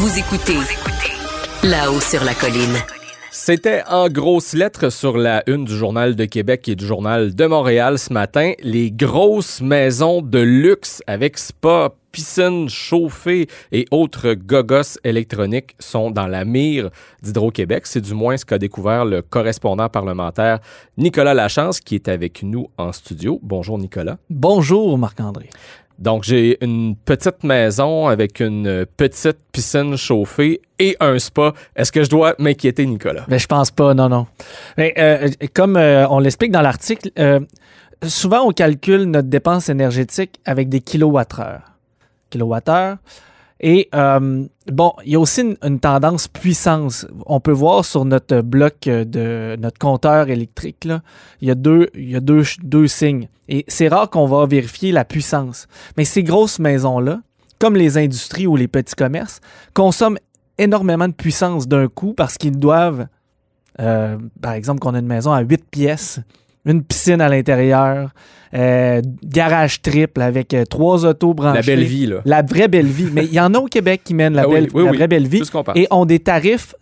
Vous écoutez là-haut sur la colline. C'était en grosses lettres sur la une du Journal de Québec et du Journal de Montréal ce matin. Les grosses maisons de luxe avec spa, piscine chauffée et autres gogos électroniques sont dans la mire d'Hydro-Québec. C'est du moins ce qu'a découvert le correspondant parlementaire Nicolas Lachance qui est avec nous en studio. Bonjour Nicolas. Bonjour Marc-André. Donc, j'ai une petite maison avec une petite piscine chauffée et un spa. Est-ce que je dois m'inquiéter, Nicolas? Ben, je pense pas, non, non. Mais, euh, comme euh, on l'explique dans l'article, euh, souvent on calcule notre dépense énergétique avec des kilowattheures. Kilowattheures. Et euh, bon, il y a aussi une, tendance puissance. On peut voir sur notre bloc de notre compteur électrique, là, il y a deux, il y a deux, deux signes. Et c'est rare qu'on va vérifier la puissance. Mais ces grosses maisons-là, comme les industries ou les petits commerces, consomment énormément de puissance d'un coup parce qu'ils doivent, euh, par exemple, qu'on a une maison à 8 pièces, une piscine à l'intérieur, euh, garage triple avec euh, trois autos branchées. La belle vie, là. La vraie belle vie. Mais il y en a au Québec qui mènent la, Ah belle, oui, la oui. vraie belle vie et ont des tarifs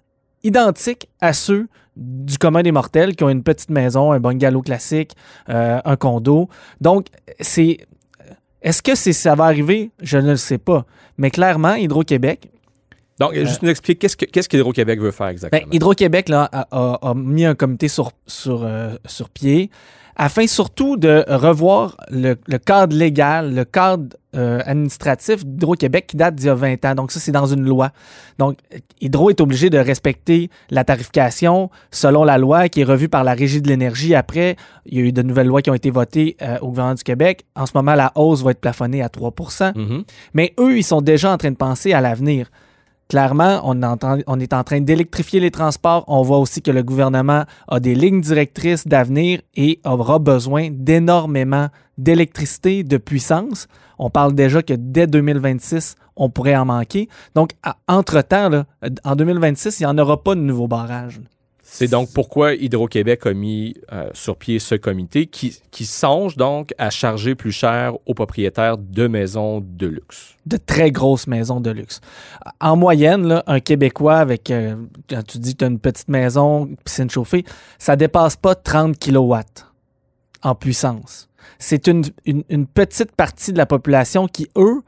identiques à ceux du commun des mortels qui ont une petite maison, un bungalow classique, euh, un condo. Donc, c'est. Est-ce que c'est, ça va arriver? Je ne le sais pas. Mais clairement, Hydro-Québec, Donc, juste nous expliquer qu'est-ce que- qu'est-ce qu'Hydro-Québec veut faire exactement? ben, Hydro-Québec là, a, a- a mis un comité sur, sur, euh, sur pied afin surtout de revoir le, le cadre légal, le cadre euh, administratif d'Hydro-Québec qui date d'il y a 20 ans. Donc ça, c'est dans une loi. Donc, Hydro est obligé de respecter la tarification selon la loi qui est revue par la Régie de l'énergie. Après, il y a eu de nouvelles lois qui ont été votées euh, au gouvernement du Québec. En ce moment, la hausse va être plafonnée à 3 Mhm. mais eux, ils sont déjà en train de penser à l'avenir. Clairement, on, est en train d'électrifier les transports. On voit aussi que le gouvernement a des lignes directrices d'avenir et aura besoin d'énormément d'électricité, de puissance. On parle déjà que dès 2026, on pourrait en manquer. Donc, entre-temps, en 2026, il n'y en aura pas de nouveaux barrages. C'est donc pourquoi Hydro-Québec a mis euh, sur pied ce comité qui, songe donc à charger plus cher aux propriétaires de maisons de luxe. de très grosses maisons de luxe. En moyenne, un Québécois avec, euh, quand tu dis que tu as une petite maison, piscine chauffée, ça dépasse pas 30 kilowatts en puissance. C'est une petite partie de la population qui, eux,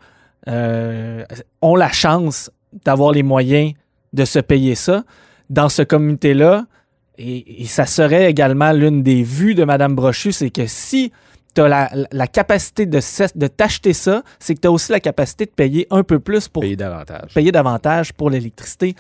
euh, ont la chance d'avoir les moyens de se payer ça. Dans ce comité-là, et, et ça serait également l'une des vues de Mme Brochu, c'est que si tu as la, la capacité de, de t'acheter ça, c'est que tu as aussi la capacité de payer un peu plus pour Payer davantage. payer davantage pour l'électricité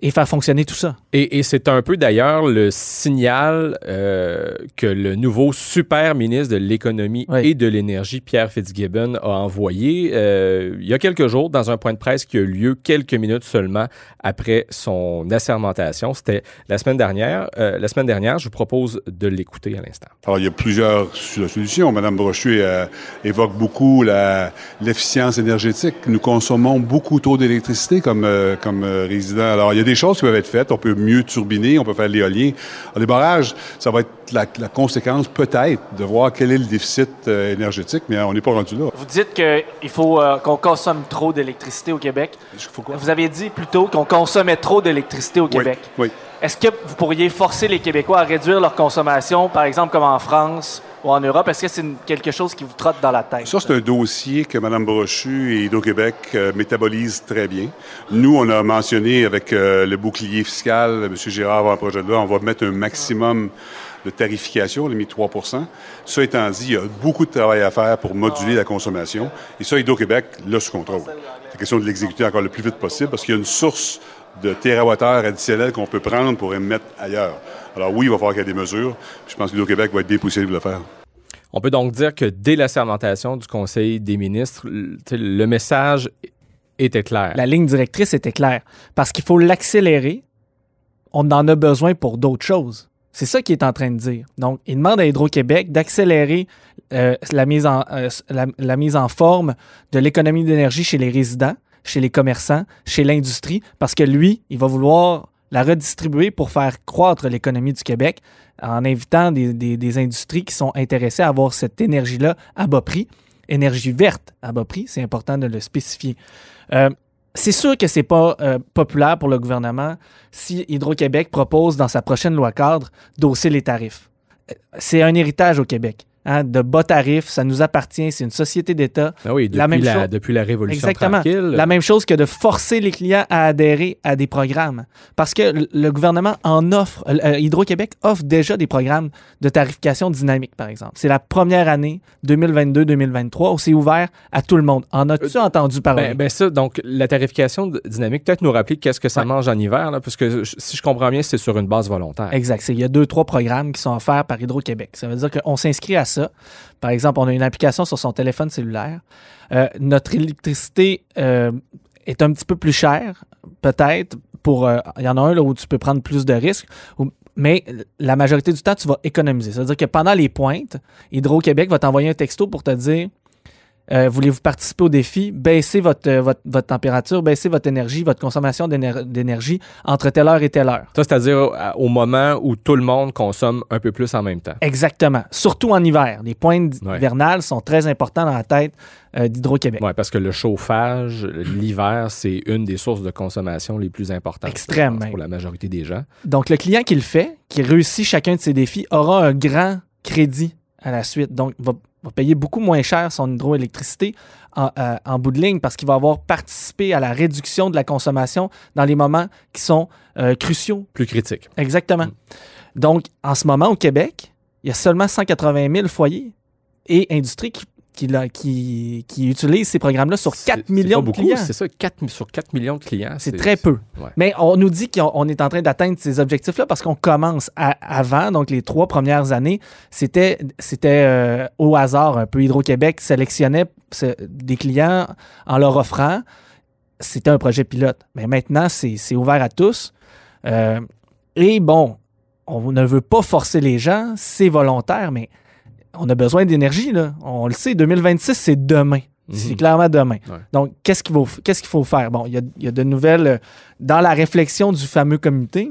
et faire fonctionner tout ça. Et, et c'est un peu d'ailleurs le signal euh, que le nouveau super ministre de l'économie Oui. et de l'énergie, Pierre Fitzgibbon, a envoyé euh, il y a quelques jours dans un point de presse qui a eu lieu quelques minutes seulement après son assermentation. C'était la semaine dernière. Euh, la semaine dernière, je vous propose de l'écouter à l'instant. Alors, il y a plusieurs solutions. Madame Brochu euh, évoque beaucoup la- l'efficience énergétique. Nous consommons beaucoup trop d'électricité comme, euh, comme euh, résidents. Alors, il y a des choses qui peuvent être faites. On peut mieux turbiner, on peut faire l'éolien. Les barrages, ça va être la, la conséquence peut-être de voir quel est le déficit euh, énergétique, mais on n'est pas rendu là. Vous dites qu'il faut euh, qu'on consomme trop d'électricité au Québec. Faut quoi? Vous avez dit plutôt qu'on consommait trop d'électricité au Oui, Québec. oui. Est-ce que vous pourriez forcer les Québécois à réduire leur consommation, par exemple comme en France ou en Europe? Est-ce que c'est quelque chose qui vous trotte dans la tête? Ça, c'est un dossier que Mme Brochu et Hydro-Québec euh, métabolisent très bien. Nous, on a mentionné avec euh, le bouclier fiscal, M. Girard, le projet de loi, on va mettre un maximum de tarification, on a mis 3% Ça étant dit, il y a beaucoup de travail à faire pour moduler la consommation. Et ça, Hydro-Québec l'a sous contrôle. C'est question de l'exécuter encore le plus vite possible parce qu'il y a une source de térawattheures additionnels qu'on peut prendre pour émettre ailleurs. Alors oui, il va falloir qu'il y ait des mesures. Je pense que Hydro-Québec va être bien pour le faire. On peut donc dire que dès la sermentation du Conseil des ministres, le, message était clair. La ligne directrice était claire. Parce qu'il faut l'accélérer. On en a besoin pour d'autres choses. C'est ça qu'il est en train de dire. Donc, il demande à Hydro-Québec d'accélérer euh, la, mise en, euh, la, la mise en forme de l'économie d'énergie chez les résidents, chez les commerçants, chez l'industrie, parce que lui, il va vouloir la redistribuer pour faire croître l'économie du Québec en invitant des, industries qui sont intéressées à avoir cette énergie-là à bas prix. Énergie verte à bas prix, c'est important de le spécifier. Euh, c'est sûr que c'est pas euh, populaire pour le gouvernement si Hydro-Québec propose dans sa prochaine loi cadre d'hausser les tarifs. Euh, C'est un héritage au Québec. Hein, de bas tarifs, ça nous appartient, c'est une société d'État. Ah oui, depuis La la, même chose- depuis la Révolution Exactement. tranquille. La même chose que de forcer les clients à adhérer à des programmes. Parce que le- gouvernement en offre, euh, euh, Hydro-Québec offre déjà des programmes de tarification dynamique, par exemple. C'est la première année, 2022-2023, où c'est ouvert à tout le monde. En as-tu entendu parler? Ben, ben ça, donc la tarification dynamique, peut-être nous rappeler qu'est-ce que ça Ouais. mange en hiver, là, parce que si je comprends bien, c'est sur une base volontaire. Exact. Il y a deux, trois programmes qui sont offerts par Hydro-Québec. Ça veut dire qu'on s'inscrit à Par exemple, on a une application sur son téléphone cellulaire. Euh, notre électricité euh, est un petit peu plus chère, peut-être. Pour, euh, il y en a un là, où tu peux prendre plus de risques. Mais la majorité du temps, tu vas économiser. Ça veut dire que pendant les pointes, Hydro-Québec va t'envoyer un texto pour te dire euh, voulez-vous participer au défi, baissez votre, euh, votre, votre température, baissez votre énergie, votre consommation d'éner- d'énergie entre telle heure et telle heure. Ça, c'est-à-dire au- au moment où tout le monde consomme un peu plus en même temps. Exactement. Surtout en hiver. Les pointes Ouais. hivernales sont très importants dans la tête euh, d'Hydro-Québec. Oui, parce que le chauffage, l'hiver, c'est une des sources de consommation les plus importantes. Extrême, pense. Pour la majorité des gens. Donc, le client qui le fait, qui réussit chacun de ses défis, aura un grand crédit à la suite. Donc, va, va payer beaucoup moins cher son hydroélectricité en, euh, en bout de ligne parce qu'il va avoir participé à la réduction de la consommation dans les moments qui sont euh, cruciaux. Plus critique. Exactement. Donc, en ce moment, au Québec, il y a seulement 180 000 foyers et industries qui, qui, la- qui, qui utilisent ces programmes-là sur C'est- 4 c'est millions pas de clients. C'est ça, 4, sur 4 millions de clients. C'est très peu. ouais. Mais on nous dit qu'on on est en train d'atteindre ces objectifs-là parce qu'on commence à- avant, donc les trois premières années, c'était euh, au hasard un peu. Hydro-Québec sélectionnait des clients en leur offrant. C'était un projet pilote. Mais maintenant, c'est c'est ouvert à tous. Euh, et bon, on ne veut pas forcer les gens, c'est volontaire, mais on a besoin d'énergie. là. On le sait, 2026, c'est demain. C'est Mhm. clairement demain. Ouais. Donc, qu'est-ce qu'il faut, qu'est-ce qu'il faut faire? Bon, il y a, il y a de nouvelles. euh, Dans la réflexion du fameux comité,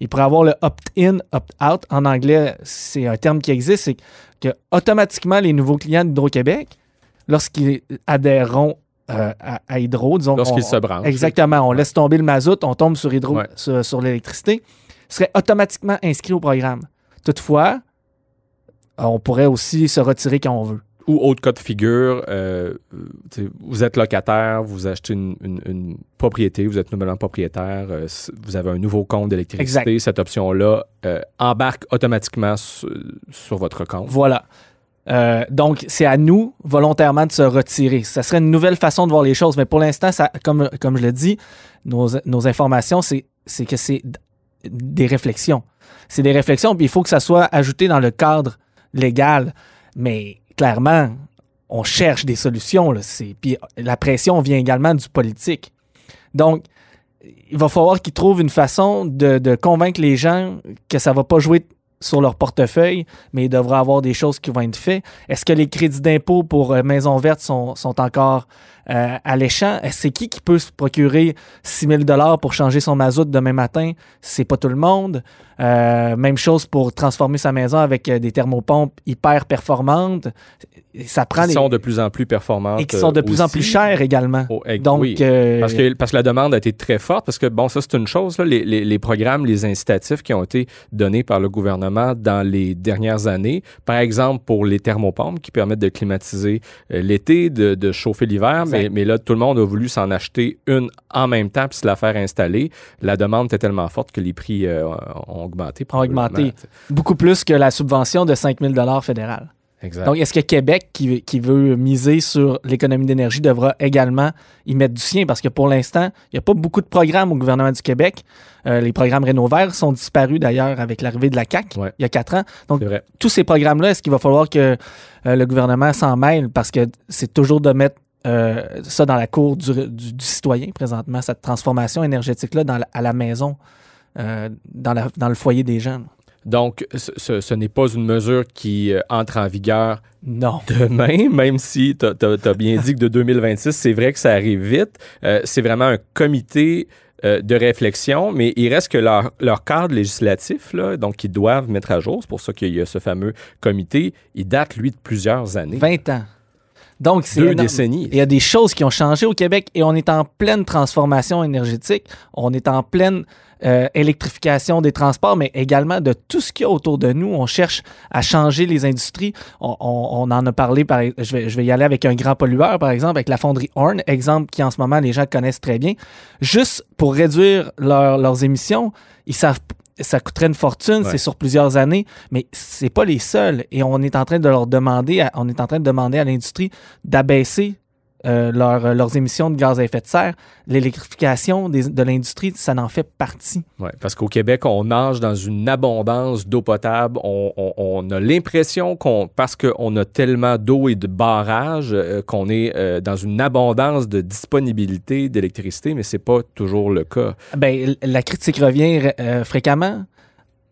il pourrait avoir le opt-in, opt-out. En anglais, c'est un terme qui existe. C'est que automatiquement, les nouveaux clients d'Hydro-Québec, lorsqu'ils adhéreront euh, à, à Hydro, disons. Lorsqu'ils se branchent. Exactement. On laisse tomber le mazout, on tombe sur Hydro, Ouais. sur, sur l'électricité, seraient automatiquement inscrits au programme. Toutefois, on pourrait aussi se retirer quand on veut. Ou autre cas de figure, euh, vous êtes locataire, vous achetez une, une- une propriété, vous êtes nouvellement propriétaire, euh, vous avez un nouveau compte d'électricité, cette option-là euh, embarque automatiquement su- sur, votre compte. Voilà. Euh, donc, c'est à nous, volontairement, de se retirer. Ça serait une nouvelle façon de voir les choses, mais pour l'instant, comme, comme je le dis, nos, nos informations, c'est que c'est des réflexions. C'est des réflexions, puis il faut que ça soit ajouté dans le cadre légal. Mais clairement, on cherche des solutions. Là. Puis la pression vient également du politique. Donc, il va falloir qu'ils trouvent une façon de, convaincre les gens que ça va pas jouer sur leur portefeuille, mais il devra avoir des choses qui vont être faites. Est-ce que les crédits d'impôt pour euh, Maison Verte sont, sont encore euh, alléchants? Est-ce- C'est qui qui peut se procurer 6 000 pour changer son mazout demain matin? C'est pas tout le monde. Euh, même chose pour transformer sa maison avec euh, des thermopompes hyper performantes. Ça prend Qui sont de plus en plus performantes. et qui sont de euh, plus en plus chères également. Oh, Donc, oui. euh, Parce que, parce que la demande a été très forte, parce que, bon, ça, c'est une chose, là, les, les- les programmes, les incitatifs qui ont été donnés par le gouvernement dans les dernières années, par exemple pour les thermopompes qui permettent de climatiser euh, l'été, de, de chauffer l'hiver, mais, là, tout le monde a voulu s'en acheter une en même temps puis se la faire installer. La demande était tellement forte que les prix euh, ont augmenté. Ont augmenté. beaucoup plus que la subvention de 5 000 fédérale. Exact. Donc, est-ce que Québec, qui, qui veut miser sur l'économie d'énergie, devra également y mettre du sien? Parce que pour l'instant, il n'y a pas beaucoup de programmes au gouvernement du Québec. Euh, les programmes Rénovaires sont disparus d'ailleurs avec l'arrivée de la CAQ Ouais. il y a quatre ans. Donc, tous ces programmes-là, est-ce qu'il va falloir que euh, le gouvernement s'en mêle? Parce que c'est toujours de mettre euh, ça dans la cour du, du- du citoyen présentement, cette transformation énergétique-là dans la- à la maison, euh, dans, la- dans le foyer des gens. Donc, ce, n'est pas une mesure qui euh, entre en vigueur Non. demain, même si tu as, bien dit que de 2026, c'est vrai que ça arrive vite. C'est vraiment un comité de réflexion, mais il reste que leur, leur cadre législatif, là, donc ils doivent mettre à jour, c'est pour ça qu'il y a ce fameux comité, il date, lui, de plusieurs années. 20 ans. Donc, c'est Deux énorme. décennies. Il y a des choses qui ont changé au Québec et on est en pleine transformation énergétique. On est en pleine euh, électrification des transports, mais également de tout ce qu'il y a autour de nous. On cherche à changer les industries. On, on- on en a parlé, par, je, vais, je vais y aller avec un grand pollueur, par exemple, avec la fonderie Horn, exemple qui en ce moment les gens connaissent très bien. Juste pour réduire leur- leurs émissions, ils savent ça coûterait une fortune, Ouais. c'est sur plusieurs années, mais c'est pas les seuls. Et on est en train de leur demander, à- on est en train de demander à l'industrie d'abaisser euh, leur- leurs émissions de gaz à effet de serre. L'électrification de l'industrie, ça en fait partie. Ouais, parce qu'au Québec, on nage dans une abondance d'eau potable. On, on- on a l'impression qu'on, parce qu'on a tellement d'eau et de barrages, euh, qu'on est euh, dans une abondance de disponibilité d'électricité, mais c'est pas toujours le cas. Ben, la critique revient euh, fréquemment.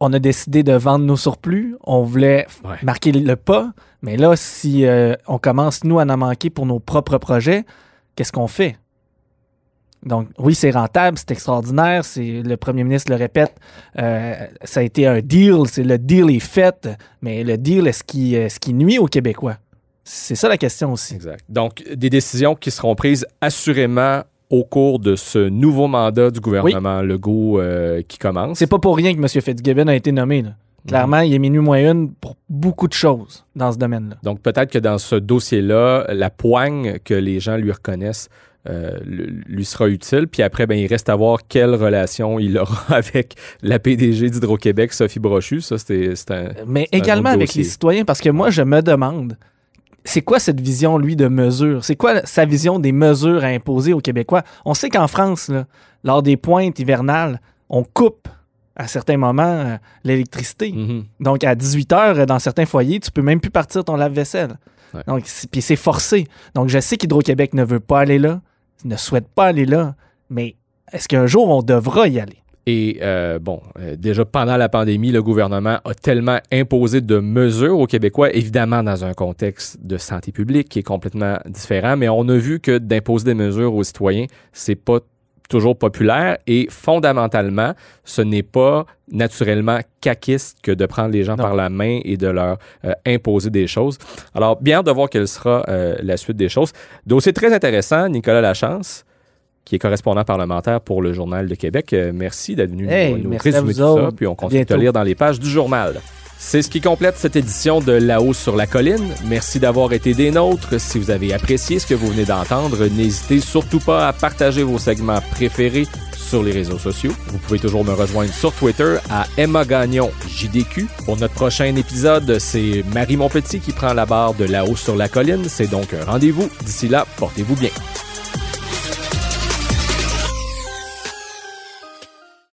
On a décidé de vendre nos surplus. On voulait Ouais. marquer le pas. Mais là, si euh, on commence, nous, à en manquer pour nos propres projets, qu'est-ce qu'on fait? Donc, oui, c'est rentable, c'est extraordinaire. C'est, le premier ministre le répète, euh, ça a été un deal. C'est, le deal est fait. Mais le deal, est-ce qui, est-ce qui nuit aux Québécois? C'est ça la question aussi. Exact. Donc, des décisions qui seront prises assurément au cours de ce nouveau mandat du gouvernement Legault euh, qui commence. C'est pas pour rien que M. Fitzgibbon a été nommé. là. Clairement, il est minuit moins une pour beaucoup de choses dans ce domaine-là. Donc, peut-être que dans ce dossier-là, la poigne que les gens lui reconnaissent euh, lui sera utile. Puis après, ben, il reste à voir quelle relation il aura avec la PDG d'Hydro-Québec, Sophie Brochu. Ça, c'est un... Mais un également avec dossier. les citoyens, parce que moi, je me demande, c'est quoi cette vision, lui, de mesures? C'est quoi sa vision des mesures à imposer aux Québécois? On sait qu'en France, là, lors des pointes hivernales, on coupe à certains moments euh, l'électricité. Mhm. Donc, à 18 heures, euh, dans certains foyers, tu peux même plus partir ton lave-vaisselle. Ouais. Donc, puis c'est forcé. Donc, je sais qu'Hydro-Québec ne veut pas aller là, ne souhaite pas aller là, mais est-ce qu'un jour, on devra y aller? Et euh, bon, euh, déjà pendant la pandémie, le gouvernement a tellement imposé de mesures aux Québécois, évidemment dans un contexte de santé publique qui est complètement différent, mais on a vu que d'imposer des mesures aux citoyens, c'est pas toujours populaire et fondamentalement, ce n'est pas naturellement caquiste que de prendre les gens Non. par la main et de leur euh, imposer des choses. Alors, bien de voir quelle sera euh, la suite des choses. Dossier très intéressant, Nicolas Lachance qui est correspondant parlementaire pour le Journal de Québec. Euh, merci d'être venu Hey, nous, nous à résumer tout ça, puis on À continue de te lire dans les pages du journal. C'est ce qui complète cette édition de La-haut sur la colline. Merci d'avoir été des nôtres. Si vous avez apprécié ce que vous venez d'entendre, n'hésitez surtout pas à partager vos segments préférés sur les réseaux sociaux. Vous pouvez toujours me rejoindre sur Twitter à Emma Gagnon JDQ. Pour notre prochain épisode, c'est Marie Montpetit qui prend la barre de La-haut sur la colline. C'est donc un rendez-vous. D'ici là, portez-vous bien.